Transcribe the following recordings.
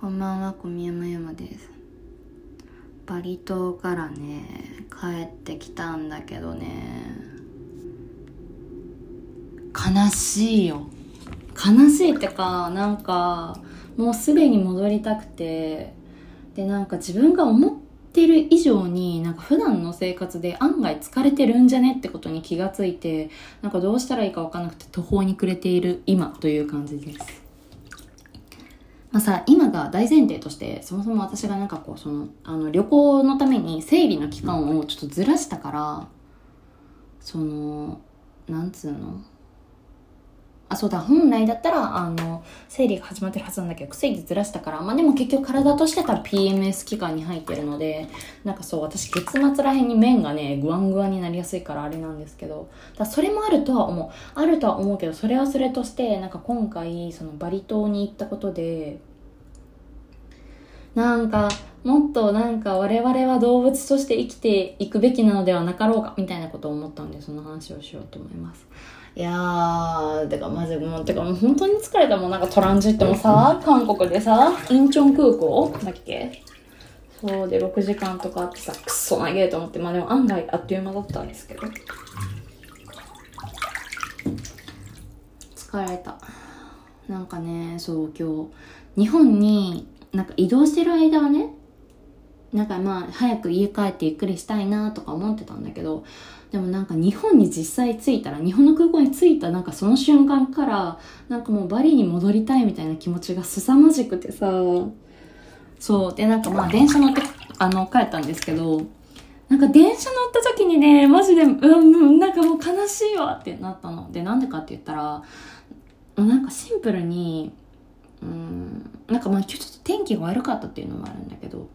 こんばんは、小宮山山です。バリ島からね、帰ってきたんだけどね、悲しいよ。悲しいってか、なんか、もうすでに戻りたくて、で、なんか自分が思ってる以上に、なんか普段の生活で案外疲れてるんじゃねってことに気がついて、なんかどうしたらいいかわかんなくて途方に暮れている今という感じです。まあさ、今が大前提として、そもそも私がなんかこう、その、あの、旅行のために生理の期間をちょっとずらしたから、その、なんつうの？あ、そうだ、本来だったら、あの、生理が始まってるはずなんだけど、薬でずらしたから、まあでも結局体としてたら PMS 期間に入ってるので、なんかそう、私月末らへんに面がね、グワングワンになりやすいからあれなんですけど、だそれもあるとは思う。あるとは思うけど、それはそれとして、なんか今回、そのバリ島に行ったことで、なんか、もっとなんか我々は動物として生きていくべきなのではなかろうか、みたいなことを思ったんで、その話をしようと思います。いやー、てかマジもう、てかもう本当に疲れたもん、なんかトランジットもさ、韓国でさ、インチョン空港だっけ？そうで6時間とかあってさ、くっそ長えと思って、まあでも案外あっという間だったんですけど。疲れた。なんかね、そう今日、日本になんか移動してる間はね、なんかまあ早く家帰ってゆっくりしたいなとか思ってたんだけど、でもなんか日本に実際着いたら、日本の空港に着いたなんかその瞬間から、なんかもうバリに戻りたいみたいな気持ちが凄まじくてさ、そう。で、なんかまあ電車乗って、あの、帰ったんですけど、なんか電車乗った時にね、マジで、うん、うんなんかもう悲しいわってなったの。で、なんでかって言ったら、なんかシンプルに、うん、なんかまあ今日ちょっと天気が悪かったっていうのもあるんだけど、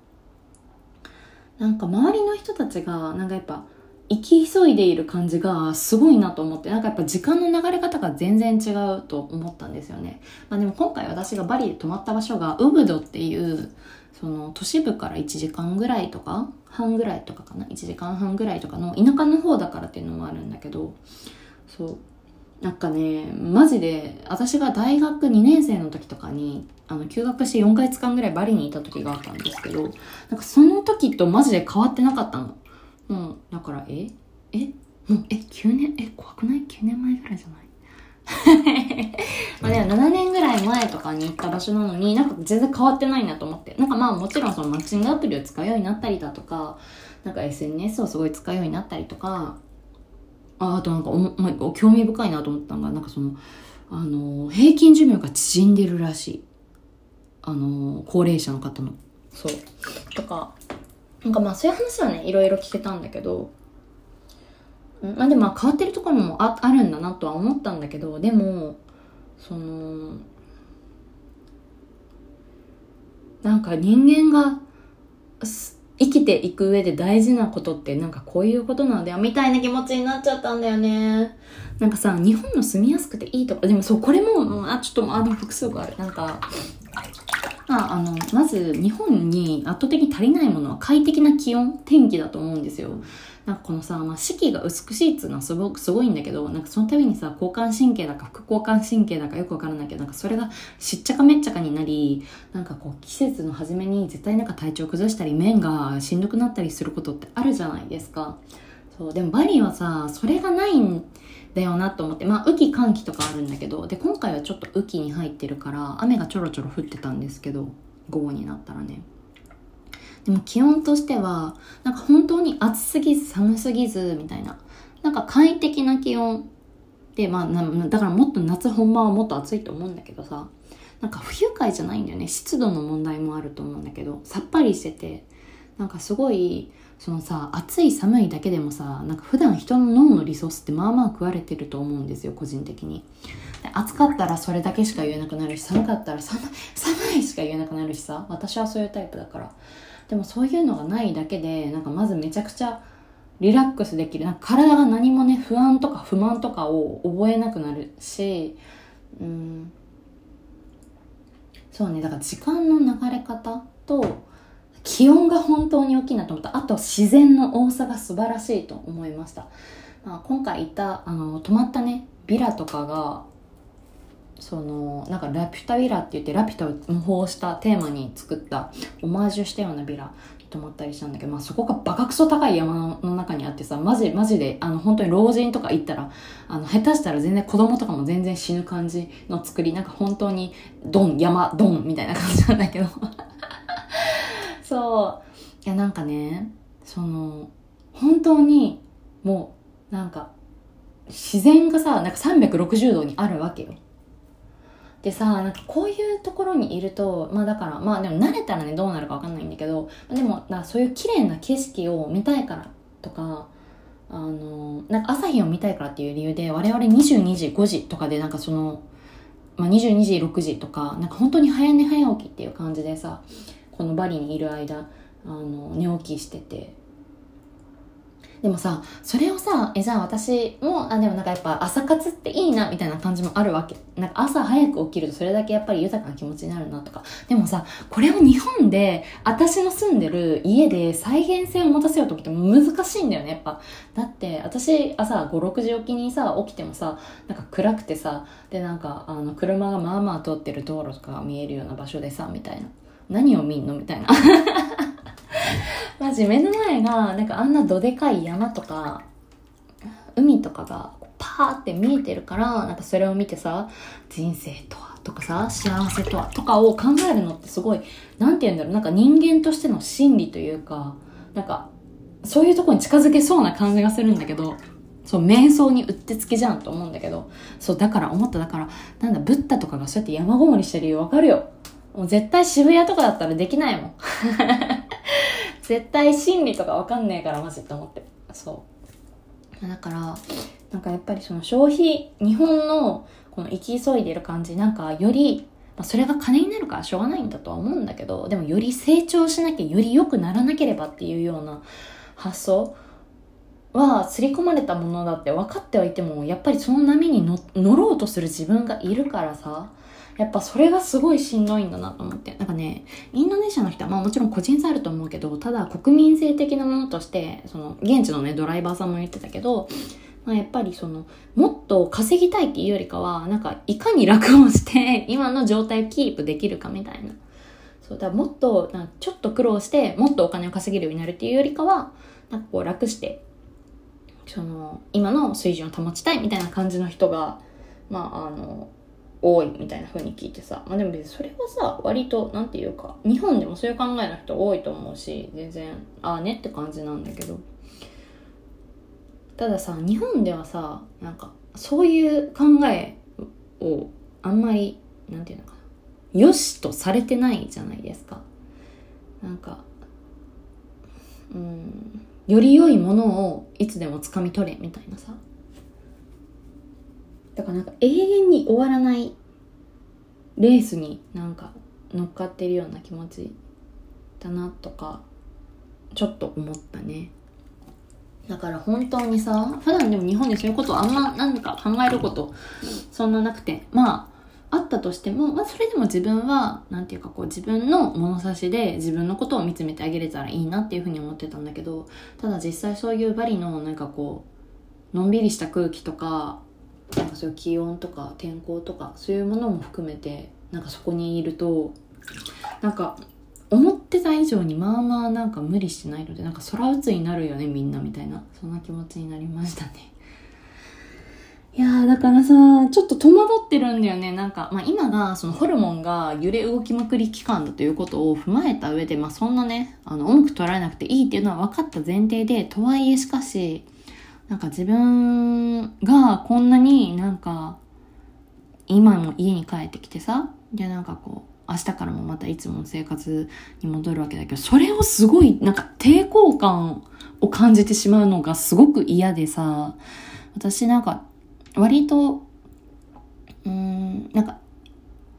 なんか周りの人たちが、なんかやっぱ、生き急いでいる感じがすごいなと思って、なんかやっぱ時間の流れ方が全然違うと思ったんですよね。まあでも今回私がバリで泊まった場所がウブドっていう、その都市部から1時間ぐらいとか、半ぐらいとかかな ?1 時間半ぐらいとかの田舎の方だからっていうのもあるんだけど、そう。なんかね、マジで、私が大学2年生の時とかに、あの、休学して4ヶ月間ぐらいバリにいた時があったんですけど、なんかその時とマジで変わってなかったの。もう、だから、え？え？もう、え、9年、え、怖くない ?9 年前ぐらいじゃない？まあでも7年ぐらい前とかに行った場所なのに、なんか全然変わってないなと思って。なんかまあもちろんそのマッチングアプリを使うようになったりだとか、なんか SNS をすごい使うようになったりとか、ああとなんかお、まあ、興味深いなと思ったのが、なんかその、あの、平均寿命が縮んでるらしい。あの、高齢者の方の。そう。とか、なんかまあそういう話はね、いろいろ聞けたんだけど、まあでもまあ変わってるところもああるんだなとは思ったんだけど、でも、その、なんか人間が生きていく上で大事なことってなんかこういうことなんだよみたいな気持ちになっちゃったんだよね。なんかさ、日本の住みやすくていいとか、でもそう、これも、あ、ちょっと、あ、でも複数がある。なんか、まあ、あの、まず日本に圧倒的に足りないものは快適な気温、天気だと思うんですよ。なんかこのさ、まあ、四季が美しいっつうのはすごくすごいんだけど、なんかその度にさ、交感神経だか副交感神経だかよくわからないけど、なんかそれがしっちゃかめっちゃかになり、なんかこう季節の初めに絶対なんか体調崩したり、麺がしんどくなったりすることってあるじゃないですか。そう、でもバリはさ、それがないんだよなと思って、まあ雨季寒気とかあるんだけど、で、今回はちょっと雨季に入ってるから、雨がちょろちょろ降ってたんですけど、午後になったらね。でも気温としては、なんか本当に暑すぎず寒すぎずみたいな。なんか快適な気温で、まあ、だからもっと夏本番はもっと暑いと思うんだけどさ、なんか不愉快じゃないんだよね。湿度の問題もあると思うんだけど、さっぱりしてて、なんかすごい、そのさ、暑い寒いだけでもさ、なんか普段人の脳のリソースってまあまあ食われてると思うんですよ、個人的に。暑かったらそれだけしか言えなくなるし、寒かったら寒い、寒いしか言えなくなるしさ、私はそういうタイプだから。でもそういうのがないだけで、なんかまずめちゃくちゃリラックスできる。なんか体が何もね、不安とか不満とかを覚えなくなるし、うん、そうね、だから時間の流れ方と、気温が本当に大きいなと思った。あと自然の多さが素晴らしいと思いました。まあ、今回行った、あの、泊まったね、ビラとかが、そのなんかラピュタヴィラって言ってラピュタを模倣したテーマに作ったオマージュしたようなビラ泊まったりしたんだけど、まあ、そこがバカクソ高い山の中にあってさマジマジであの本当に老人とか行ったらあの下手したら全然子供とかも全然死ぬ感じの作りなんか本当にドン山ドンみたいな感じなんだけどいやなんかねその本当にもうなんか自然がさなんか360度にあるわけよ。でさなんかこういうところにいるとまあだからまあでも慣れたらねどうなるかわかんないんだけどでもだそういう綺麗な景色を見たいからとかあのなんか朝日を見たいからっていう理由で我々22時5時とかでなんかその、まあ、22時6時とかなんか本当に早寝早起きっていう感じでさこのバリにいる間あの寝起きしててでもさ、それをさ、え、じゃあ私も、あ、でもなんかやっぱ朝活っていいな、みたいな感じもあるわけ。なんか朝早く起きるとそれだけやっぱり豊かな気持ちになるなとか。でもさ、これを日本で、私の住んでる家で再現性を持たせようと思っても難しいんだよね、やっぱ。だって、私、朝5、6時起きにさ、起きてもさ、なんか暗くてさ、でなんか、あの、車がまあまあ通ってる道路とかが見えるような場所でさ、みたいな。何を見んの？みたいな。マジ目の前がなんかあんなどでかい山とか海とかがパーって見えてるからなんかそれを見てさ人生とはとかさ幸せとはとかを考えるのってすごい何て言うんだろうなんか人間としての心理というかなんかそういうとこに近づけそうな感じがするんだけどそう、瞑想にうってつけじゃんと思うんだけど、そう、だから思っただから、なんだ、ブッダとかがそうやって山ごもりしてる理由わかるよ。もう絶対渋谷とかだったらできないもん。絶対心理とかわかんねえからマジって思ってそうだからなんかやっぱりその消費日本のこの生き急いでる感じなんかよりまあ、それが金になるからしょうがないんだとは思うんだけどでもより成長しなきゃより良くならなければっていうような発想は刷り込まれたものだって分かってはいてもやっぱりその波に乗ろうとする自分がいるからさやっぱそれがすごいしんどいんだなと思って。なんかね、インドネシアの人は、まあもちろん個人差あると思うけど、ただ国民性的なものとして、その、現地のね、ドライバーさんも言ってたけど、まあ、やっぱりその、もっと稼ぎたいっていうよりかは、なんか、いかに楽をして、今の状態をキープできるかみたいな。そう、だからもっとな、ちょっと苦労して、もっとお金を稼げるようになるっていうよりかは、なんかこう楽して、その、今の水準を保ちたいみたいな感じの人が、まあ、あの、多いみたいな風に聞いてさ。まあでも別にそれはさ、割と、なんていうか、日本でもそういう考えの人多いと思うし、全然、ああねって感じなんだけど。たださ、日本ではさ、なんか、そういう考えをあんまり、なんていうのかな、良しとされてないじゃないですか。なんか、うん、より良いものをいつでも掴み取れみたいなさ。だからなんか永遠に終わらないレースになんか乗っかってるような気持ちだなとかちょっと思ったね。だから本当にさ普段でも日本でそういうことあんま何か考えることそんななくてまああったとしても、まあ、それでも自分は何て言うかこう自分の物差しで自分のことを見つめてあげれたらいいなっていうふうに思ってたんだけどただ実際そういうバリのなんかこうのんびりした空気とかなんかそういう気温とか天候とかそういうものも含めてなんかそこにいるとなんか思ってた以上にまあまあなんか無理してないのでなんか空打つになるよねみんなみたいな。そんな気持ちになりましたね。いやーだからさちょっと戸惑ってるんだよね。なんか、まあ、今がそのホルモンが揺れ動きまくり期間だということを踏まえた上で、まあ、そんなねあの重く捉えなくていいっていうのは分かった前提でとはいえしかしなんか自分がこんなになんか今も家に帰ってきてさでなんかこう明日からもまたいつもの生活に戻るわけだけどそれをすごいなんか抵抗感を感じてしまうのがすごく嫌でさ私なんか割とうんなんか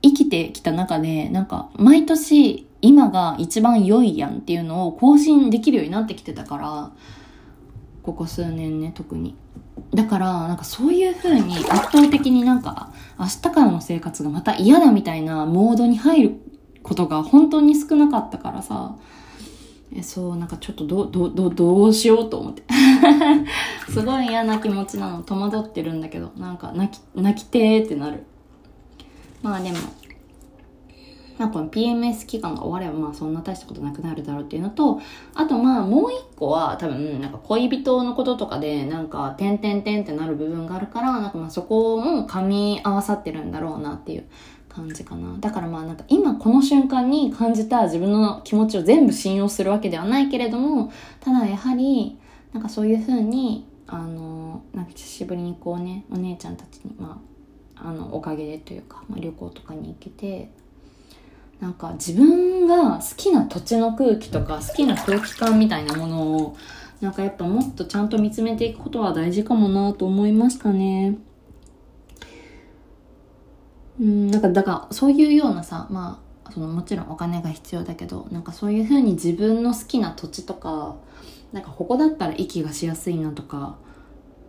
生きてきた中でなんか毎年今が一番良いやんっていうのを更新できるようになってきてたからここ数年ね、特に。だから、なんかそういう風に圧倒的になんか、明日からの生活がまた嫌だみたいなモードに入ることが本当に少なかったからさ、えそう、なんかちょっとど、ど、ど、どうしようと思って。すごい嫌な気持ちなの。戸惑ってるんだけど、なんか泣き、泣きてーってなる。まあでも、まあこの PMS 期間が終わればまあそんな大したことなくなるだろうっていうのと、あとまあもう一個は多分なんか恋人のこととかでなんか点々点ってなる部分があるから、なんかまあそこも噛み合わさってるんだろうなっていう感じかな。だからまあなんか今この瞬間に感じた自分の気持ちを全部信用するわけではないけれども、ただやはりなんかそういうふうにあのなんか久しぶりにこうねお姉ちゃんたちにまああのおかげでというか、まあ、旅行とかに行けてなんか自分が好きな土地の空気とか好きな空気感みたいなものをなんかやっぱもっとちゃんと見つめていくことは大事かもなと思いましたね。うん、なんかだからそういうようなさ、まあそのもちろんお金が必要だけど、なんかそういうふうに自分の好きな土地とか、なんかここだったら息がしやすいなとか、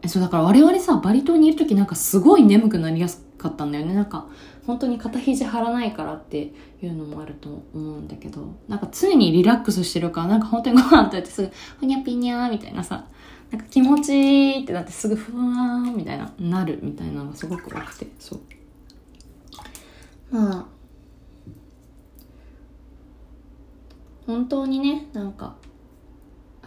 そうだから我々さ、バリ島にいる時なんかすごい眠くなりやすかったんだよね。なんか本当に肩肘張らないからっていうのもあると思うんだけど、なんか常にリラックスしてるから、なんか本当にご飯食べてすぐ、ふにゃぴにゃーみたいなさ、なんか気持ちいいってなってすぐふわーみたいな、なるみたいなのがすごく多くて、そう。まあ、本当にね、なんか、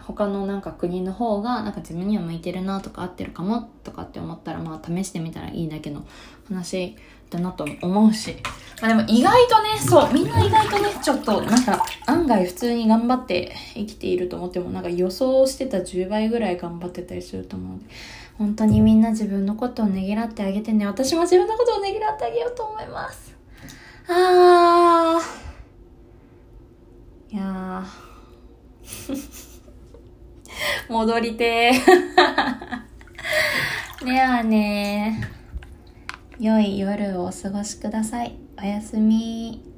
他のなんか国の方がなんか自分には向いてるなとか合ってるかもとかって思ったらまあ試してみたらいいだけの話だなと思うし。まあでも意外とね、そう、みんな意外とね、ちょっとなんか案外普通に頑張って生きていると思ってもなんか予想してた10倍ぐらい頑張ってたりすると思うので、本当にみんな自分のことをねぎらってあげてね。私も自分のことをねぎらってあげようと思います。あー。いやー。戻りてー。ではね、良い夜をお過ごしください。おやすみ。